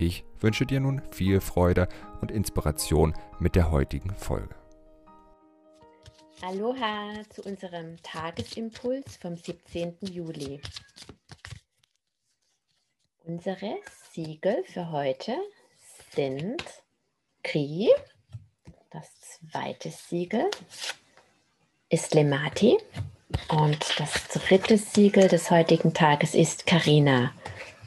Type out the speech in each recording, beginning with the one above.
Ich wünsche dir nun viel Freude und Inspiration mit der heutigen Folge. Aloha zu unserem Tagesimpuls vom 17. Juli. Unsere Siegel für heute sind Kri, das zweite Siegel ist Lemati und das dritte Siegel des heutigen Tages ist Karina.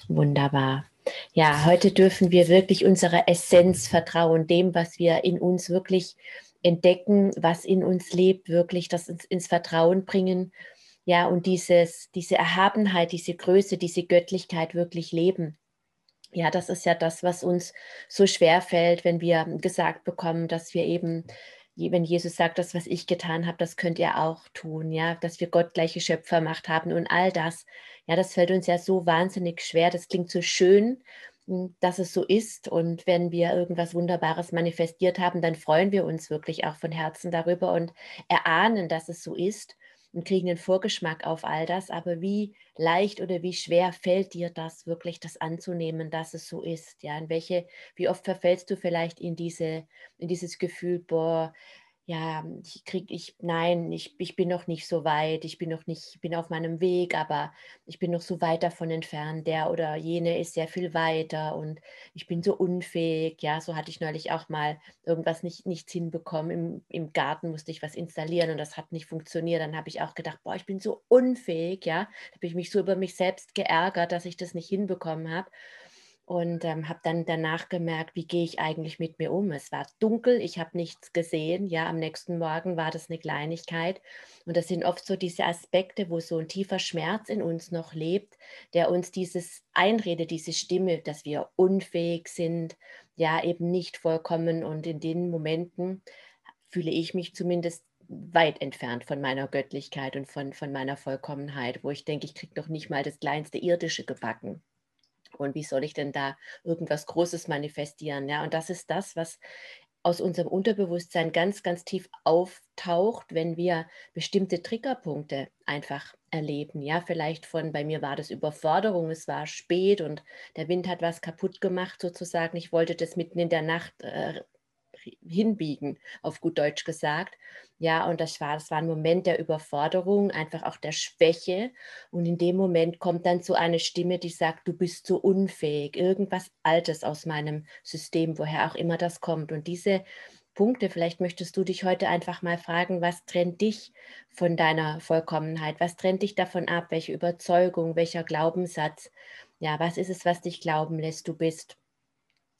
Wunderbar. Ja, heute dürfen wir wirklich unserer Essenz vertrauen, dem, was wir in uns wirklich entdecken, was in uns lebt, wirklich das ins, ins Vertrauen bringen. Ja, und dieses, diese Erhabenheit, diese Größe, diese Göttlichkeit wirklich leben. Ja, das ist ja das, was uns so schwer fällt, wenn wir gesagt bekommen, dass wir eben wenn Jesus sagt, das, was ich getan habe, das könnt ihr auch tun, ja, dass wir Gott gleiche Schöpfermacht haben und all das, ja, das fällt uns ja so wahnsinnig schwer, das klingt so schön, hm, dass es so ist und wenn wir irgendwas Wunderbares manifestiert haben, dann freuen wir uns wirklich auch von Herzen darüber und erahnen, dass es so ist und kriegen einen Vorgeschmack auf all das. Aber wie leicht oder wie schwer fällt dir das wirklich, das anzunehmen, dass es so ist? Ja, in welche, wie oft verfällst du vielleicht in diese, in dieses Gefühl, boah, ja, ich krieg, ich, nein, ich, ich bin noch nicht so weit, ich bin noch nicht, ich bin auf meinem Weg, aber ich bin noch so weit davon entfernt, der oder jene ist sehr viel weiter und ich bin so unfähig, ja, so hatte ich neulich auch mal irgendwas nicht, nichts hinbekommen, Im, im Garten musste ich was installieren und das hat nicht funktioniert, dann habe ich auch gedacht, boah, ich bin so unfähig, ja, da habe ich mich so über mich selbst geärgert, dass ich das nicht hinbekommen habe und ähm, habe dann danach gemerkt, wie gehe ich eigentlich mit mir um. Es war dunkel, ich habe nichts gesehen. Ja, am nächsten Morgen war das eine Kleinigkeit. Und das sind oft so diese Aspekte, wo so ein tiefer Schmerz in uns noch lebt, der uns dieses einredet, diese Stimme, dass wir unfähig sind, ja, eben nicht vollkommen. Und in den Momenten fühle ich mich zumindest weit entfernt von meiner Göttlichkeit und von, von meiner Vollkommenheit, wo ich denke, ich kriege noch nicht mal das kleinste irdische gebacken. Und wie soll ich denn da irgendwas Großes manifestieren? Ja, und das ist das, was aus unserem Unterbewusstsein ganz, ganz tief auftaucht, wenn wir bestimmte Triggerpunkte einfach erleben. Ja, vielleicht von, bei mir war das Überforderung, es war spät und der Wind hat was kaputt gemacht sozusagen. Ich wollte das mitten in der Nacht äh, hinbiegen, auf gut Deutsch gesagt. Ja, und das war, das war ein Moment der Überforderung, einfach auch der Schwäche. Und in dem Moment kommt dann so eine Stimme, die sagt, du bist so unfähig, irgendwas Altes aus meinem System, woher auch immer das kommt. Und diese Punkte, vielleicht möchtest du dich heute einfach mal fragen, was trennt dich von deiner Vollkommenheit? Was trennt dich davon ab? Welche Überzeugung, welcher Glaubenssatz? Ja, was ist es, was dich glauben lässt, du bist?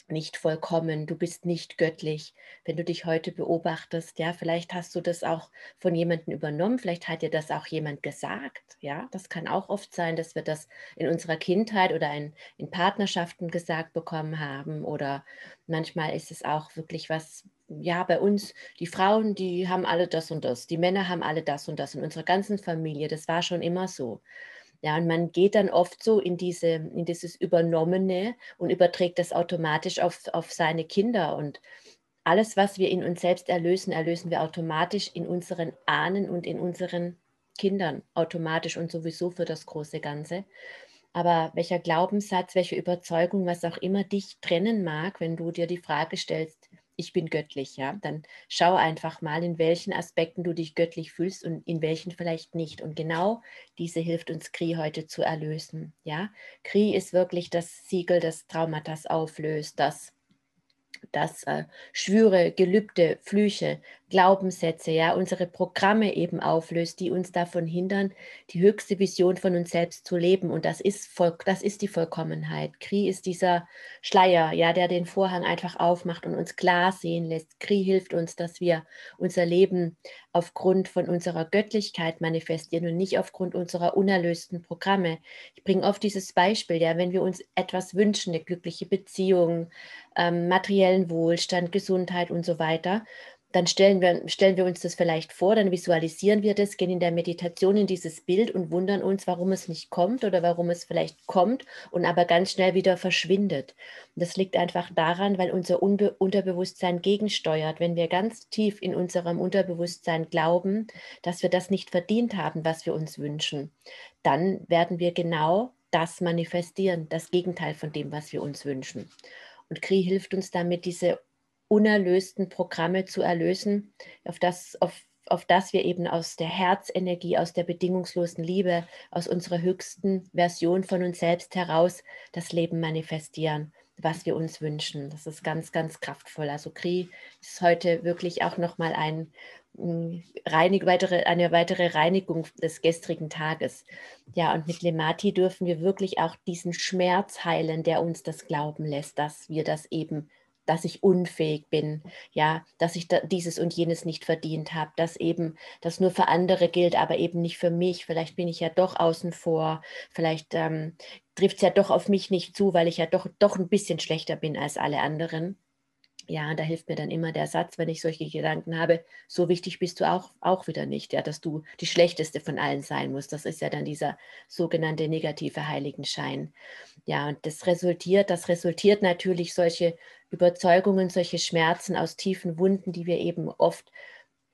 Nicht vollkommen, du bist nicht göttlich. Wenn du dich heute beobachtest, ja, vielleicht hast du das auch von jemandem übernommen, vielleicht hat dir das auch jemand gesagt, ja, das kann auch oft sein, dass wir das in unserer Kindheit oder in, in Partnerschaften gesagt bekommen haben oder manchmal ist es auch wirklich was, ja, bei uns, die Frauen, die haben alle das und das, die Männer haben alle das und das in unserer ganzen Familie, das war schon immer so. Ja, und man geht dann oft so in, diese, in dieses Übernommene und überträgt das automatisch auf, auf seine Kinder. Und alles, was wir in uns selbst erlösen, erlösen wir automatisch in unseren Ahnen und in unseren Kindern automatisch und sowieso für das große Ganze. Aber welcher Glaubenssatz, welche Überzeugung, was auch immer dich trennen mag, wenn du dir die Frage stellst, ich bin göttlich, ja, dann schau einfach mal, in welchen Aspekten du dich göttlich fühlst und in welchen vielleicht nicht. Und genau diese hilft uns Kri heute zu erlösen, ja. Kri ist wirklich das Siegel, das Traumatas auflöst, das das äh, Schwüre, Gelübde, Flüche Glaubenssätze, ja, unsere Programme eben auflöst, die uns davon hindern, die höchste Vision von uns selbst zu leben. Und das ist, voll, das ist die Vollkommenheit. Kri ist dieser Schleier, ja, der den Vorhang einfach aufmacht und uns klar sehen lässt. Kri hilft uns, dass wir unser Leben aufgrund von unserer Göttlichkeit manifestieren und nicht aufgrund unserer unerlösten Programme. Ich bringe oft dieses Beispiel, ja, wenn wir uns etwas wünschen, eine glückliche Beziehung, ähm, materiellen Wohlstand, Gesundheit und so weiter, dann stellen wir, stellen wir uns das vielleicht vor, dann visualisieren wir das, gehen in der Meditation in dieses Bild und wundern uns, warum es nicht kommt oder warum es vielleicht kommt und aber ganz schnell wieder verschwindet. Und das liegt einfach daran, weil unser Unbe Unterbewusstsein gegensteuert. Wenn wir ganz tief in unserem Unterbewusstsein glauben, dass wir das nicht verdient haben, was wir uns wünschen, dann werden wir genau das manifestieren, das Gegenteil von dem, was wir uns wünschen. Und Kri hilft uns damit, diese unerlösten Programme zu erlösen, auf das, auf, auf das wir eben aus der Herzenergie, aus der bedingungslosen Liebe, aus unserer höchsten Version von uns selbst heraus das Leben manifestieren, was wir uns wünschen. Das ist ganz, ganz kraftvoll. Also Kri ist heute wirklich auch nochmal ein, mm, Reinig, weitere, eine weitere Reinigung des gestrigen Tages. Ja, und mit Lemati dürfen wir wirklich auch diesen Schmerz heilen, der uns das glauben lässt, dass wir das eben dass ich unfähig bin, ja, dass ich da dieses und jenes nicht verdient habe, dass eben das nur für andere gilt, aber eben nicht für mich. Vielleicht bin ich ja doch außen vor, vielleicht ähm, trifft es ja doch auf mich nicht zu, weil ich ja doch, doch ein bisschen schlechter bin als alle anderen. Ja, da hilft mir dann immer der Satz, wenn ich solche Gedanken habe, so wichtig bist du auch, auch wieder nicht, ja, dass du die schlechteste von allen sein musst. Das ist ja dann dieser sogenannte negative Heiligenschein. Ja, und das resultiert, das resultiert natürlich solche Überzeugungen, solche Schmerzen aus tiefen Wunden, die wir eben oft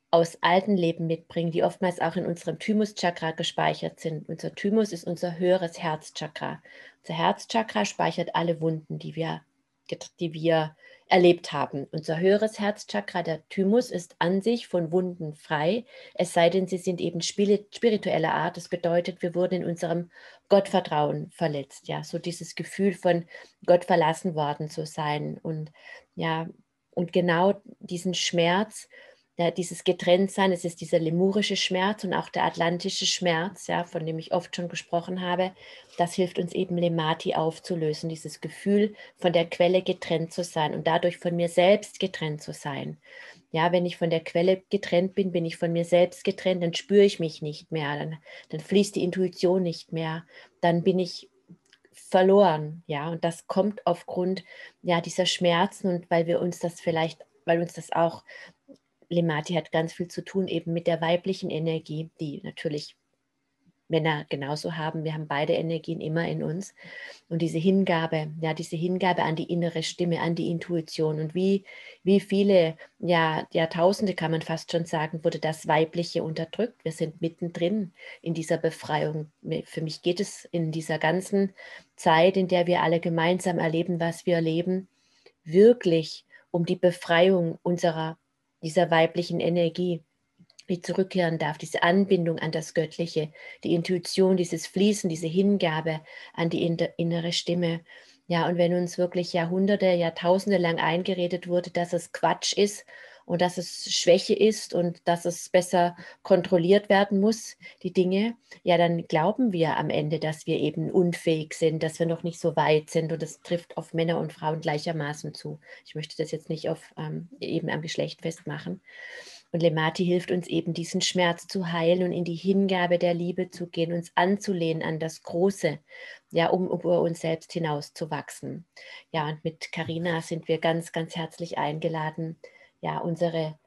aus alten Leben mitbringen, die oftmals auch in unserem Thymus-Chakra gespeichert sind. Unser Thymus ist unser höheres Herzchakra. Unser Herzchakra speichert alle Wunden, die wir, die wir erlebt haben. Unser höheres Herzchakra, der Thymus, ist an sich von Wunden frei, es sei denn, sie sind eben spiritueller Art. Das bedeutet, wir wurden in unserem Gottvertrauen verletzt. Ja, so dieses Gefühl von Gott verlassen worden zu sein. Und ja, und genau diesen Schmerz, ja, dieses Getrenntsein, es ist dieser lemurische Schmerz und auch der atlantische Schmerz, ja, von dem ich oft schon gesprochen habe, das hilft uns eben Lemati aufzulösen, dieses Gefühl von der Quelle getrennt zu sein und dadurch von mir selbst getrennt zu sein. Ja, wenn ich von der Quelle getrennt bin, bin ich von mir selbst getrennt, dann spüre ich mich nicht mehr, dann, dann fließt die Intuition nicht mehr, dann bin ich verloren, ja, und das kommt aufgrund ja dieser Schmerzen und weil wir uns das vielleicht, weil uns das auch Lemati hat ganz viel zu tun eben mit der weiblichen Energie, die natürlich Männer genauso haben. Wir haben beide Energien immer in uns. Und diese Hingabe, ja, diese Hingabe an die innere Stimme, an die Intuition. Und wie, wie viele ja, Jahrtausende, kann man fast schon sagen, wurde das Weibliche unterdrückt. Wir sind mittendrin in dieser Befreiung. Für mich geht es in dieser ganzen Zeit, in der wir alle gemeinsam erleben, was wir erleben, wirklich um die Befreiung unserer dieser weiblichen Energie wie zurückkehren darf, diese Anbindung an das Göttliche, die Intuition, dieses Fließen, diese Hingabe an die innere Stimme. Ja, und wenn uns wirklich Jahrhunderte, Jahrtausende lang eingeredet wurde, dass es Quatsch ist und dass es Schwäche ist und dass es besser kontrolliert werden muss, die Dinge, ja, dann glauben wir am Ende, dass wir eben unfähig sind, dass wir noch nicht so weit sind und das trifft auf Männer und Frauen gleichermaßen zu. Ich möchte das jetzt nicht auf ähm, eben am Geschlecht festmachen. Und Lemati hilft uns eben, diesen Schmerz zu heilen und in die Hingabe der Liebe zu gehen, uns anzulehnen an das Große, ja, um über uns selbst hinaus zu wachsen. Ja, und mit Karina sind wir ganz, ganz herzlich eingeladen, ja, unsere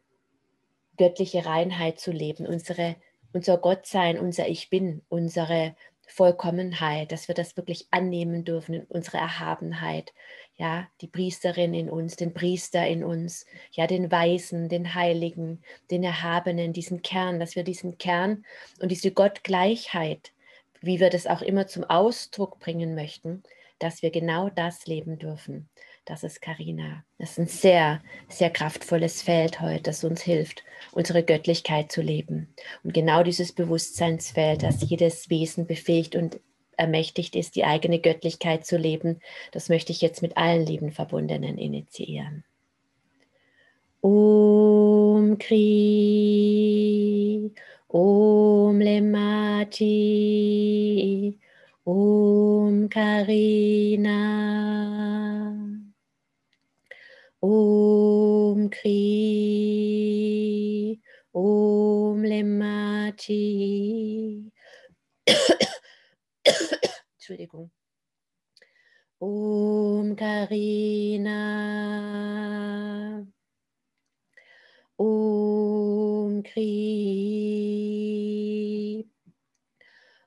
göttliche Reinheit zu leben, unsere, unser Gottsein, unser Ich Bin, unsere Vollkommenheit, dass wir das wirklich annehmen dürfen, unsere Erhabenheit, ja, die Priesterin in uns, den Priester in uns, ja, den Weisen, den Heiligen, den Erhabenen, diesen Kern, dass wir diesen Kern und diese Gottgleichheit, wie wir das auch immer zum Ausdruck bringen möchten, dass wir genau das leben dürfen. Das ist Karina. Das ist ein sehr, sehr kraftvolles Feld heute, das uns hilft, unsere Göttlichkeit zu leben. Und genau dieses Bewusstseinsfeld, das jedes Wesen befähigt und ermächtigt ist, die eigene Göttlichkeit zu leben, das möchte ich jetzt mit allen lieben Verbundenen initiieren. Om Kri, Om Lemati, Om Karina, Om Kri, Om Lemati. Entschuldigung. Om Karina. Om Kri.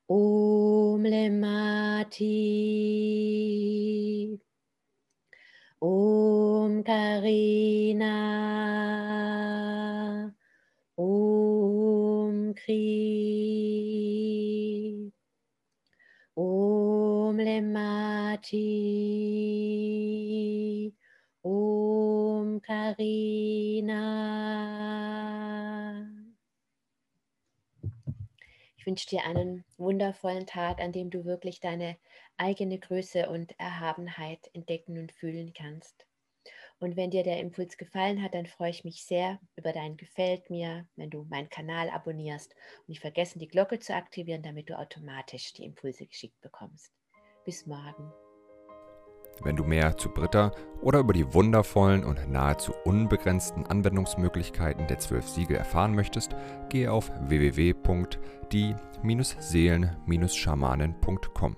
Om Lemati. Om Karina. Om Kri. Om Lemati. Om Karina. Ich wünsche dir einen wundervollen Tag, an dem du wirklich deine eigene Größe und Erhabenheit entdecken und fühlen kannst. Und wenn dir der Impuls gefallen hat, dann freue ich mich sehr über dein Gefällt mir, wenn du meinen Kanal abonnierst und nicht vergessen, die Glocke zu aktivieren, damit du automatisch die Impulse geschickt bekommst. Bis morgen. Wenn du mehr zu Britta oder über die wundervollen und nahezu unbegrenzten Anwendungsmöglichkeiten der zwölf Siegel erfahren möchtest, gehe auf www.die-seelen-schamanen.com.